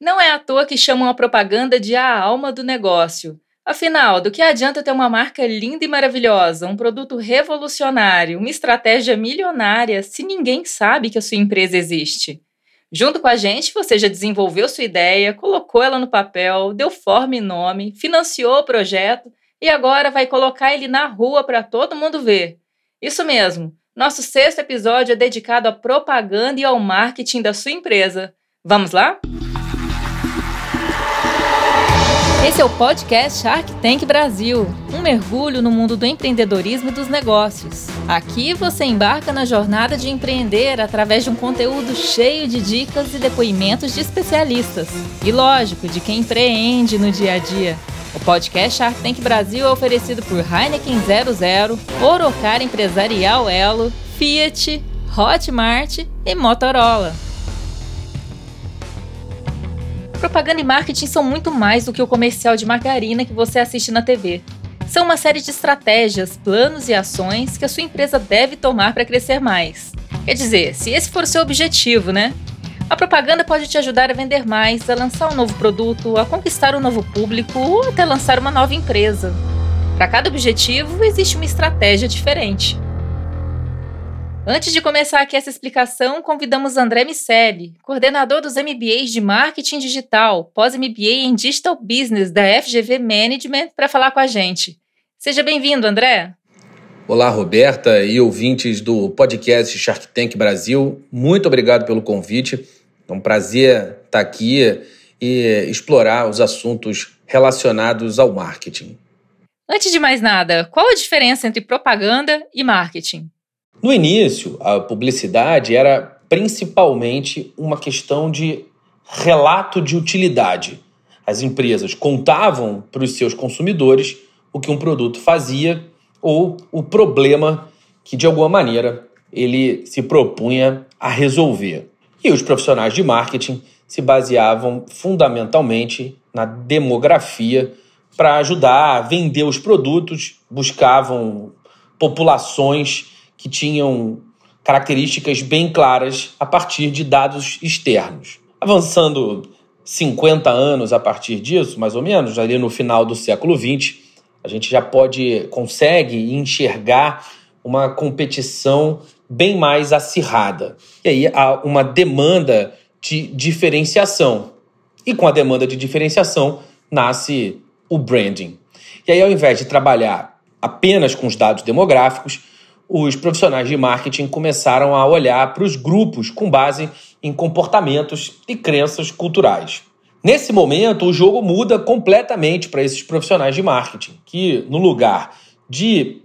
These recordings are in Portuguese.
Não é à toa que chamam a propaganda de a alma do negócio. Afinal, do que adianta ter uma marca linda e maravilhosa, um produto revolucionário, uma estratégia milionária, se ninguém sabe que a sua empresa existe? Junto com a gente, você já desenvolveu sua ideia, colocou ela no papel, deu forma e nome, financiou o projeto e agora vai colocar ele na rua para todo mundo ver. Isso mesmo. Nosso sexto episódio é dedicado à propaganda e ao marketing da sua empresa. Vamos lá? Esse é o podcast Shark Tank Brasil, um mergulho no mundo do empreendedorismo e dos negócios. Aqui você embarca na jornada de empreender através de um conteúdo cheio de dicas e depoimentos de especialistas. E lógico, de quem empreende no dia a dia. O podcast Shark Tank Brasil é oferecido por Heineken 00, Orocar Empresarial Elo, Fiat, Hotmart e Motorola. Propaganda e marketing são muito mais do que o comercial de margarina que você assiste na TV. São uma série de estratégias, planos e ações que a sua empresa deve tomar para crescer mais. Quer dizer, se esse for o seu objetivo, né? A propaganda pode te ajudar a vender mais, a lançar um novo produto, a conquistar um novo público ou até lançar uma nova empresa. Para cada objetivo, existe uma estratégia diferente. Antes de começar aqui essa explicação, convidamos André Miceli, coordenador dos MBAs de Marketing Digital, pós-MBA em Digital Business da FGV Management, para falar com a gente. Seja bem-vindo, André. Olá, Roberta e ouvintes do podcast Shark Tank Brasil. Muito obrigado pelo convite. É um prazer estar aqui e explorar os assuntos relacionados ao marketing. Antes de mais nada, qual a diferença entre propaganda e marketing? No início, a publicidade era principalmente uma questão de relato de utilidade. As empresas contavam para os seus consumidores o que um produto fazia ou o problema que, de alguma maneira, ele se propunha a resolver. E os profissionais de marketing se baseavam fundamentalmente na demografia para ajudar a vender os produtos, buscavam populações que tinham características bem claras a partir de dados externos. Avançando 50 anos a partir disso, mais ou menos, ali no final do século XX, a gente já pode, consegue enxergar uma competição bem mais acirrada. E aí há uma demanda de diferenciação. E com a demanda de diferenciação nasce o branding. E aí, ao invés de trabalhar apenas com os dados demográficos, os profissionais de marketing começaram a olhar para os grupos com base em comportamentos e crenças culturais. Nesse momento, o jogo muda completamente para esses profissionais de marketing, que no lugar de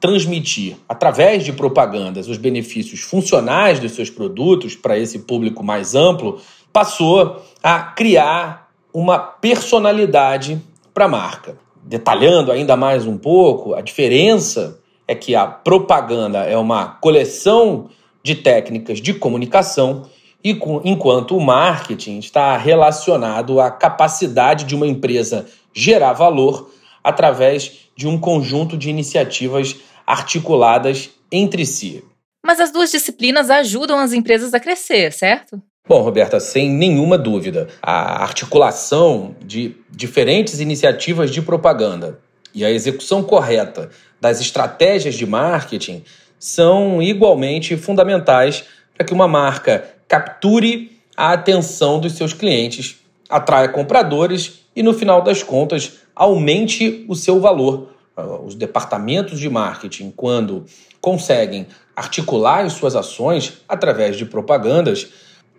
transmitir através de propagandas os benefícios funcionais dos seus produtos para esse público mais amplo, passou a criar uma personalidade para a marca. Detalhando ainda mais um pouco a diferença é que a propaganda é uma coleção de técnicas de comunicação e enquanto o marketing está relacionado à capacidade de uma empresa gerar valor através de um conjunto de iniciativas articuladas entre si. Mas as duas disciplinas ajudam as empresas a crescer, certo? Bom, Roberta, sem nenhuma dúvida, a articulação de diferentes iniciativas de propaganda e a execução correta das estratégias de marketing são igualmente fundamentais para que uma marca capture a atenção dos seus clientes, atraia compradores e, no final das contas, aumente o seu valor. Os departamentos de marketing, quando conseguem articular as suas ações através de propagandas,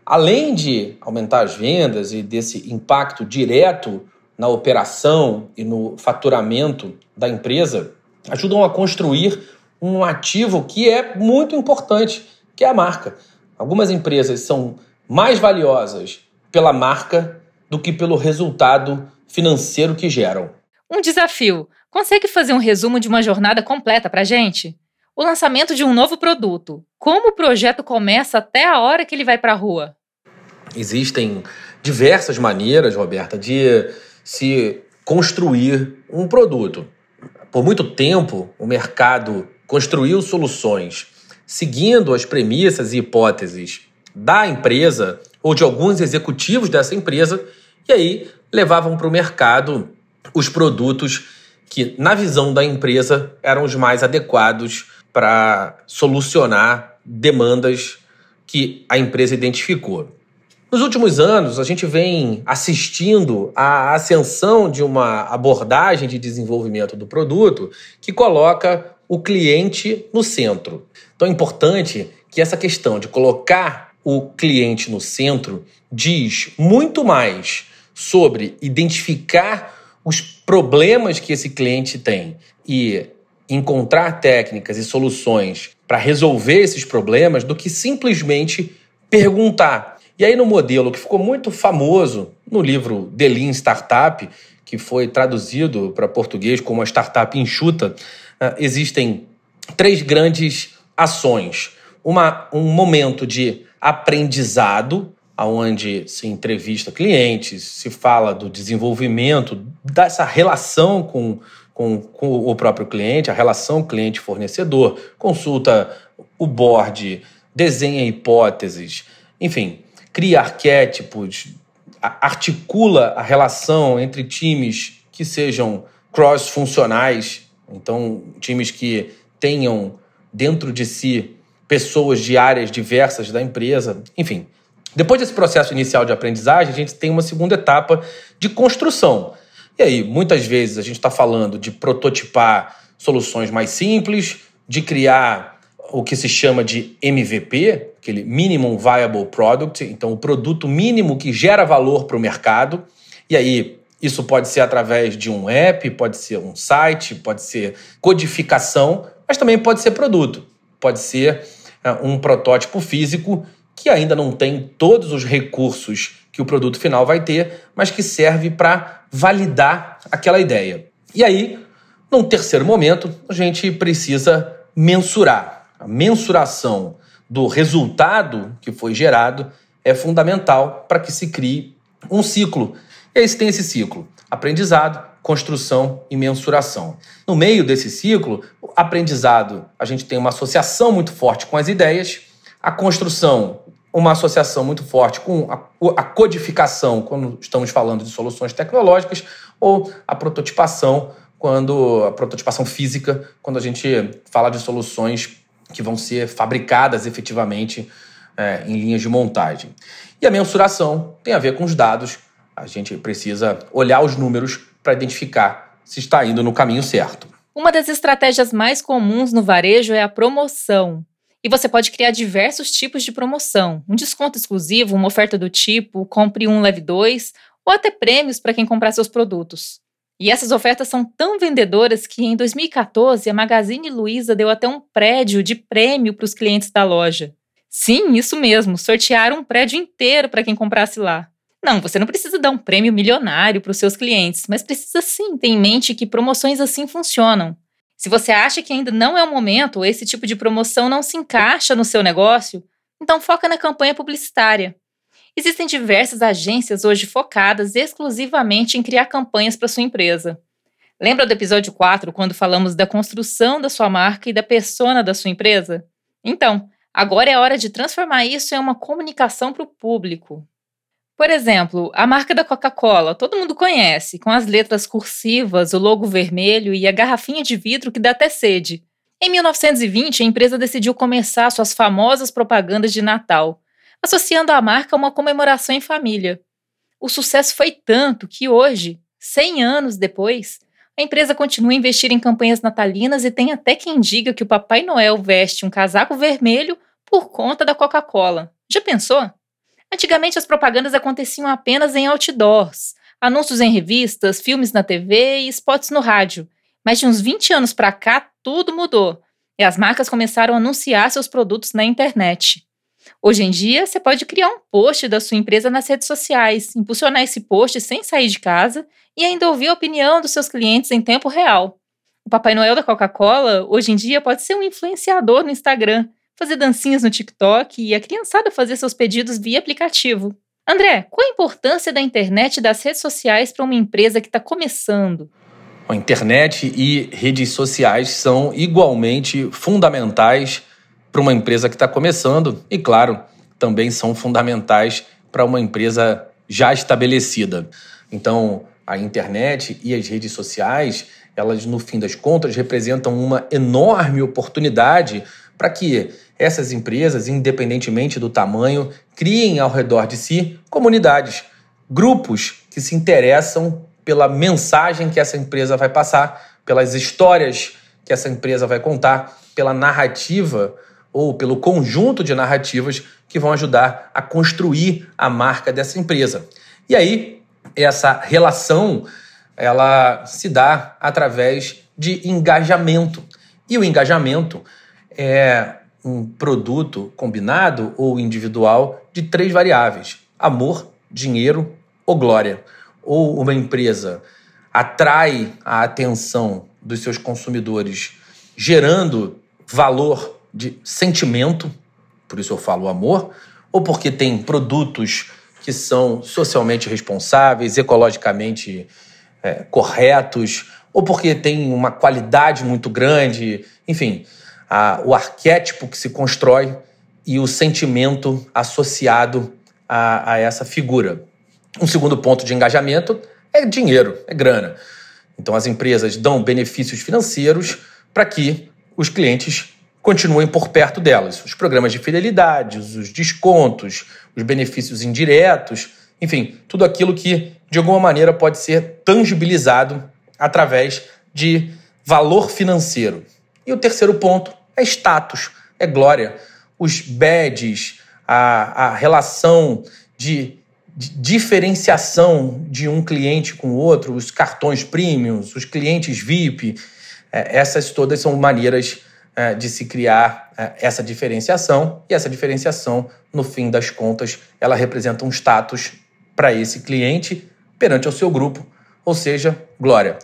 além de aumentar as vendas e desse impacto direto na operação e no faturamento da empresa, ajudam a construir um ativo que é muito importante, que é a marca. Algumas empresas são mais valiosas pela marca do que pelo resultado financeiro que geram. Um desafio. Consegue fazer um resumo de uma jornada completa para gente? O lançamento de um novo produto. Como o projeto começa até a hora que ele vai para a rua? Existem diversas maneiras, Roberta, de se construir um produto. Por muito tempo, o mercado construiu soluções seguindo as premissas e hipóteses da empresa ou de alguns executivos dessa empresa, e aí levavam para o mercado os produtos que, na visão da empresa, eram os mais adequados para solucionar demandas que a empresa identificou. Nos últimos anos, a gente vem assistindo à ascensão de uma abordagem de desenvolvimento do produto que coloca o cliente no centro. Então é importante que essa questão de colocar o cliente no centro diz muito mais sobre identificar os problemas que esse cliente tem e encontrar técnicas e soluções para resolver esses problemas do que simplesmente perguntar. E aí, no modelo que ficou muito famoso no livro The Lean Startup, que foi traduzido para português como a startup enxuta, ah, existem três grandes ações. Uma, um momento de aprendizado, onde se entrevista clientes, se fala do desenvolvimento, dessa relação com, com, com o próprio cliente, a relação cliente-fornecedor, consulta o board, desenha hipóteses, enfim, cria arquétipos, articula a relação entre times que sejam cross-funcionais, então times que tenham dentro de si pessoas de áreas diversas da empresa, enfim. Depois desse processo inicial de aprendizagem, a gente tem uma segunda etapa de construção. E aí, muitas vezes, a gente está falando de prototipar soluções mais simples, de criar o que se chama de MVP, aquele Minimum Viable Product, então o produto mínimo que gera valor para o mercado. E aí, isso pode ser através de um app, pode ser um site, pode ser codificação, mas também pode ser produto. Pode ser é, um protótipo físico que ainda não tem todos os recursos que o produto final vai ter, mas que serve para validar aquela ideia. E aí, num terceiro momento, a gente precisa mensurar. A mensuração do resultado que foi gerado é fundamental para que se crie um ciclo. E aí tem esse ciclo: aprendizado, construção e mensuração. No meio desse ciclo, aprendizado, a gente tem uma associação muito forte com as ideias, a construção, uma associação muito forte com a, a codificação, quando estamos falando de soluções tecnológicas, ou a prototipação, quando a prototipação física, quando a gente fala de soluções que vão ser fabricadas efetivamente é, em linhas de montagem. E a mensuração tem a ver com os dados. A gente precisa olhar os números para identificar se está indo no caminho certo. Uma das estratégias mais comuns no varejo é a promoção. E você pode criar diversos tipos de promoção: um desconto exclusivo, uma oferta do tipo compre um, leve dois, ou até prêmios para quem comprar seus produtos. E essas ofertas são tão vendedoras que em 2014 a Magazine Luiza deu até um prédio de prêmio para os clientes da loja. Sim, isso mesmo, sortearam um prédio inteiro para quem comprasse lá. Não, você não precisa dar um prêmio milionário para os seus clientes, mas precisa sim ter em mente que promoções assim funcionam. Se você acha que ainda não é o momento ou esse tipo de promoção não se encaixa no seu negócio, então foca na campanha publicitária. Existem diversas agências hoje focadas exclusivamente em criar campanhas para sua empresa. Lembra do episódio 4, quando falamos da construção da sua marca e da persona da sua empresa? Então, agora é hora de transformar isso em uma comunicação para o público. Por exemplo, a marca da Coca-Cola, todo mundo conhece, com as letras cursivas, o logo vermelho e a garrafinha de vidro que dá até sede. Em 1920, a empresa decidiu começar suas famosas propagandas de Natal, associando a marca a uma comemoração em família. O sucesso foi tanto que hoje, 100 anos depois, a empresa continua a investir em campanhas natalinas e tem até quem diga que o Papai Noel veste um casaco vermelho por conta da Coca-Cola. Já pensou? Antigamente, as propagandas aconteciam apenas em outdoors, anúncios em revistas, filmes na TV e spots no rádio. Mas de uns 20 anos para cá, tudo mudou e as marcas começaram a anunciar seus produtos na internet. Hoje em dia, você pode criar um post da sua empresa nas redes sociais, impulsionar esse post sem sair de casa e ainda ouvir a opinião dos seus clientes em tempo real. O Papai Noel da Coca-Cola, hoje em dia, pode ser um influenciador no Instagram fazer dancinhas no TikTok e a criançada fazer seus pedidos via aplicativo. André, qual a importância da internet e das redes sociais para uma empresa que está começando? A internet e redes sociais são igualmente fundamentais para uma empresa que está começando e, claro, também são fundamentais para uma empresa já estabelecida. Então, a internet e as redes sociais, elas no fim das contas representam uma enorme oportunidade para que essas empresas, independentemente do tamanho, criem ao redor de si comunidades, grupos que se interessam pela mensagem que essa empresa vai passar, pelas histórias que essa empresa vai contar, pela narrativa ou pelo conjunto de narrativas que vão ajudar a construir a marca dessa empresa. E aí, essa relação ela se dá através de engajamento. E o engajamento é um produto combinado ou individual de três variáveis: amor, dinheiro ou glória. Ou uma empresa atrai a atenção dos seus consumidores, gerando valor de sentimento, por isso eu falo amor, ou porque tem produtos que são socialmente responsáveis, ecologicamente é, corretos, ou porque tem uma qualidade muito grande, enfim, a, o arquétipo que se constrói e o sentimento associado a, a essa figura. Um segundo ponto de engajamento é dinheiro, é grana. Então as empresas dão benefícios financeiros para que os clientes continuem por perto delas. Os programas de fidelidade, os descontos, os benefícios indiretos, enfim, tudo aquilo que de alguma maneira pode ser tangibilizado através de valor financeiro. E o terceiro ponto é status, é glória. Os badges, a, a relação de, de diferenciação de um cliente com o outro, os cartões premiums, os clientes VIP, é, essas todas são maneiras de se criar é, essa diferenciação, e essa diferenciação, no fim das contas, ela representa um status para esse cliente perante ao seu grupo, ou seja, glória.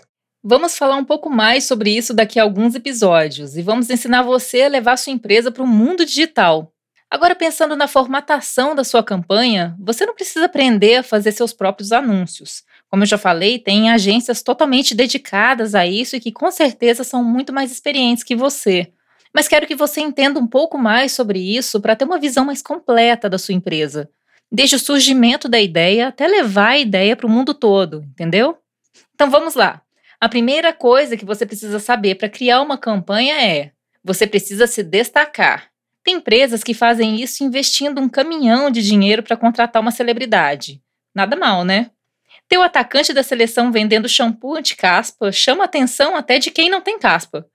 Vamos falar um pouco mais sobre isso daqui a alguns episódios e vamos ensinar você a levar sua empresa para o mundo digital. Agora, pensando na formatação da sua campanha, você não precisa aprender a fazer seus próprios anúncios. Como eu já falei, tem agências totalmente dedicadas a isso e que com certeza são muito mais experientes que você. Mas quero que você entenda um pouco mais sobre isso para ter uma visão mais completa da sua empresa desde o surgimento da ideia até levar a ideia para o mundo todo, entendeu? Então vamos lá. A primeira coisa que você precisa saber para criar uma campanha é: você precisa se destacar. Tem empresas que fazem isso investindo um caminhão de dinheiro para contratar uma celebridade. Nada mal, né? Ter o atacante da seleção vendendo shampoo anti-caspa chama atenção até de quem não tem caspa.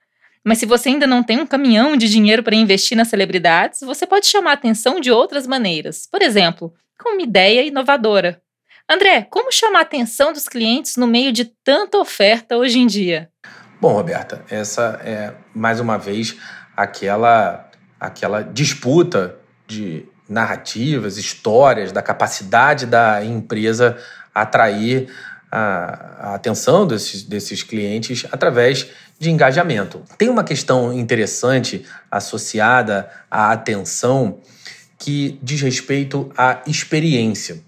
Mas se você ainda não tem um caminhão de dinheiro para investir nas celebridades, você pode chamar a atenção de outras maneiras. Por exemplo, com uma ideia inovadora. André, como chamar a atenção dos clientes no meio de tanta oferta hoje em dia? Bom, Roberta, essa é mais uma vez aquela aquela disputa de narrativas, histórias, da capacidade da empresa atrair a, a atenção desses, desses clientes através de engajamento. Tem uma questão interessante associada à atenção que diz respeito à experiência.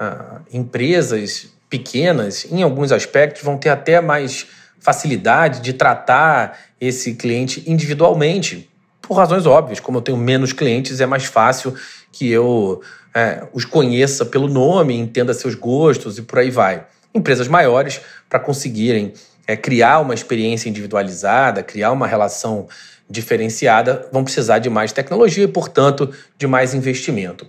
Ah, empresas pequenas, em alguns aspectos, vão ter até mais facilidade de tratar esse cliente individualmente, por razões óbvias. Como eu tenho menos clientes, é mais fácil que eu é, os conheça pelo nome, entenda seus gostos e por aí vai. Empresas maiores, para conseguirem é, criar uma experiência individualizada, criar uma relação diferenciada, vão precisar de mais tecnologia e, portanto, de mais investimento.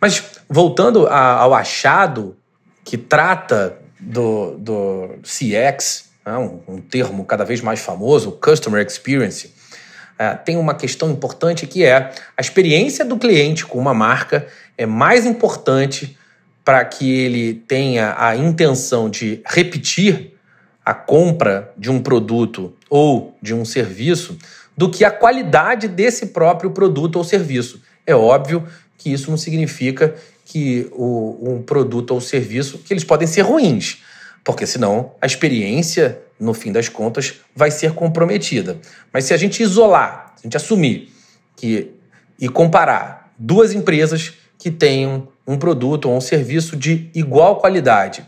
Mas voltando a, ao achado que trata do, do CX, né, um, um, termo cada vez mais famoso, Customer Experience, é, tem uma questão importante que é a experiência do cliente com uma marca é mais importante para que ele tenha a intenção de repetir a compra de um produto ou de um serviço do que a qualidade desse próprio produto ou serviço. É óbvio que isso não significa que o, um produto ou serviço que eles podem ser ruins, porque senão a experiência, no fim das contas, vai ser comprometida. Mas se a gente isolar, se a gente assumir que e comparar duas empresas que tenham um produto ou um serviço de igual qualidade,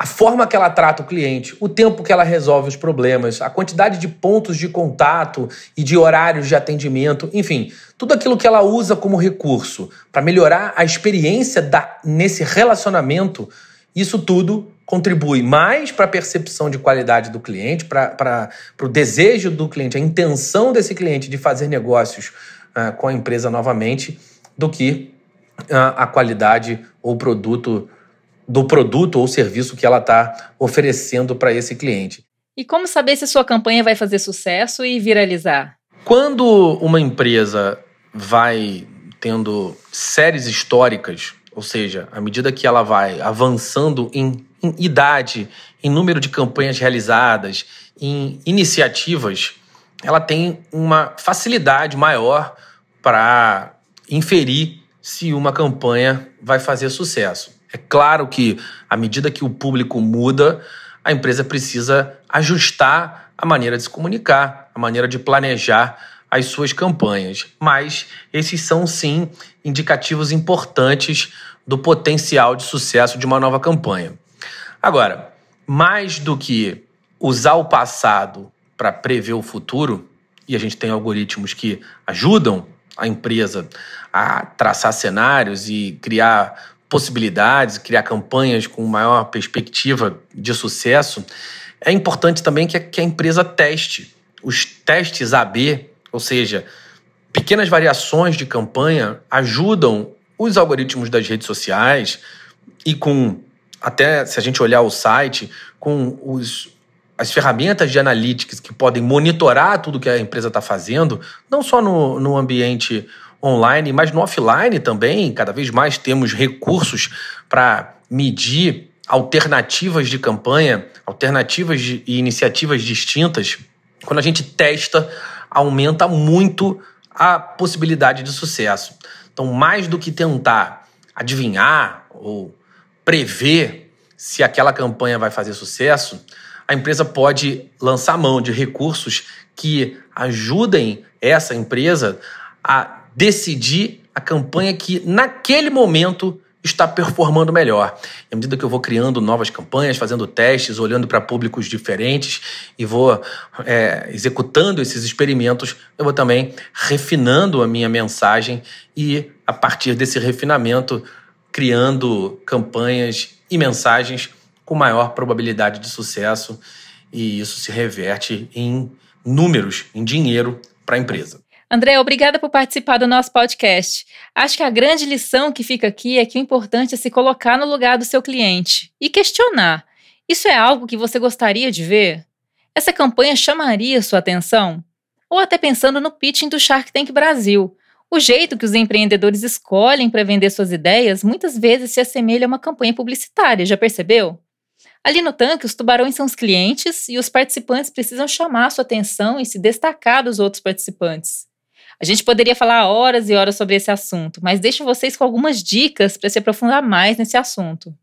a forma que ela trata o cliente, o tempo que ela resolve os problemas, a quantidade de pontos de contato e de horários de atendimento, enfim, tudo aquilo que ela usa como recurso para melhorar a experiência da, nesse relacionamento, isso tudo contribui mais para a percepção de qualidade do cliente, para o desejo do cliente, a intenção desse cliente de fazer negócios uh, com a empresa novamente, do que a qualidade ou produto do produto ou serviço que ela está oferecendo para esse cliente. E como saber se sua campanha vai fazer sucesso e viralizar? Quando uma empresa vai tendo séries históricas, ou seja, à medida que ela vai avançando em, em idade, em número de campanhas realizadas, em iniciativas, ela tem uma facilidade maior para inferir se uma campanha vai fazer sucesso. É claro que, à medida que o público muda, a empresa precisa ajustar a maneira de se comunicar, a maneira de planejar as suas campanhas. Mas esses são, sim, indicativos importantes do potencial de sucesso de uma nova campanha. Agora, mais do que usar o passado para prever o futuro, e a gente tem algoritmos que ajudam a empresa a traçar cenários e criar possibilidades, criar campanhas com maior perspectiva de sucesso, é importante também que a, que a empresa teste. Os testes AB, ou seja, pequenas variações de campanha, ajudam os algoritmos das redes sociais e com, até se a gente olhar o site, com os, as ferramentas de analytics que podem monitorar tudo que a empresa está fazendo, não só no, no ambiente online, mas no offline também. Cada vez mais temos recursos para medir alternativas de campanha, alternativas de, e iniciativas distintas. Quando a gente testa, aumenta muito a possibilidade de sucesso. Então, mais do que tentar adivinhar ou prever se aquela campanha vai fazer sucesso, a empresa pode lançar mão de recursos que ajudem essa empresa a decidir a campanha que naquele momento está performando melhor. À medida que eu vou criando novas campanhas, fazendo testes, olhando para públicos diferentes e vou é, executando esses experimentos, eu vou também refinando a minha mensagem e, a partir desse refinamento, criando campanhas e mensagens com maior probabilidade de sucesso. E isso se reverte em números, em dinheiro para a empresa. André, obrigada por participar do nosso podcast. Acho que a grande lição que fica aqui é que o importante é se colocar no lugar do seu cliente e questionar: isso é algo que você gostaria de ver? Essa campanha chamaria sua atenção? Ou até pensando no pitching do Shark Tank Brasil. O jeito que os empreendedores escolhem para vender suas ideias muitas vezes se assemelha a uma campanha publicitária, já percebeu? Ali no tanque, os tubarões são os clientes e os participantes precisam chamar sua atenção e se destacar dos outros participantes. A gente poderia falar horas e horas sobre esse assunto, mas deixo vocês com algumas dicas para se aprofundar mais nesse assunto.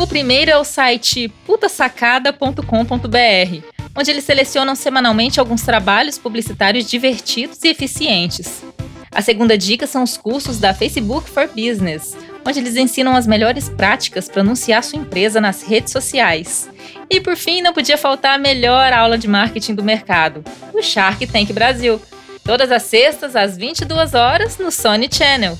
O primeiro é o site putasacada.com.br, onde eles selecionam semanalmente alguns trabalhos publicitários divertidos e eficientes. A segunda dica são os cursos da Facebook for Business, onde eles ensinam as melhores práticas para anunciar sua empresa nas redes sociais. E por fim, não podia faltar a melhor aula de marketing do mercado, o Shark Tank Brasil. Todas as sextas, às 22 horas, no Sony Channel.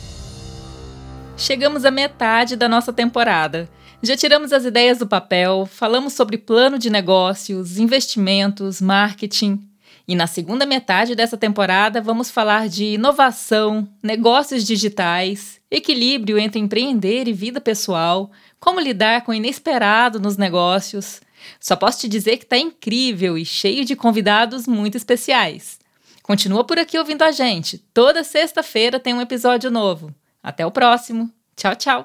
Chegamos à metade da nossa temporada. Já tiramos as ideias do papel, falamos sobre plano de negócios, investimentos, marketing. E na segunda metade dessa temporada vamos falar de inovação, negócios digitais, equilíbrio entre empreender e vida pessoal, como lidar com o inesperado nos negócios. Só posso te dizer que está incrível e cheio de convidados muito especiais. Continua por aqui ouvindo a gente. Toda sexta-feira tem um episódio novo. Até o próximo. Tchau, tchau.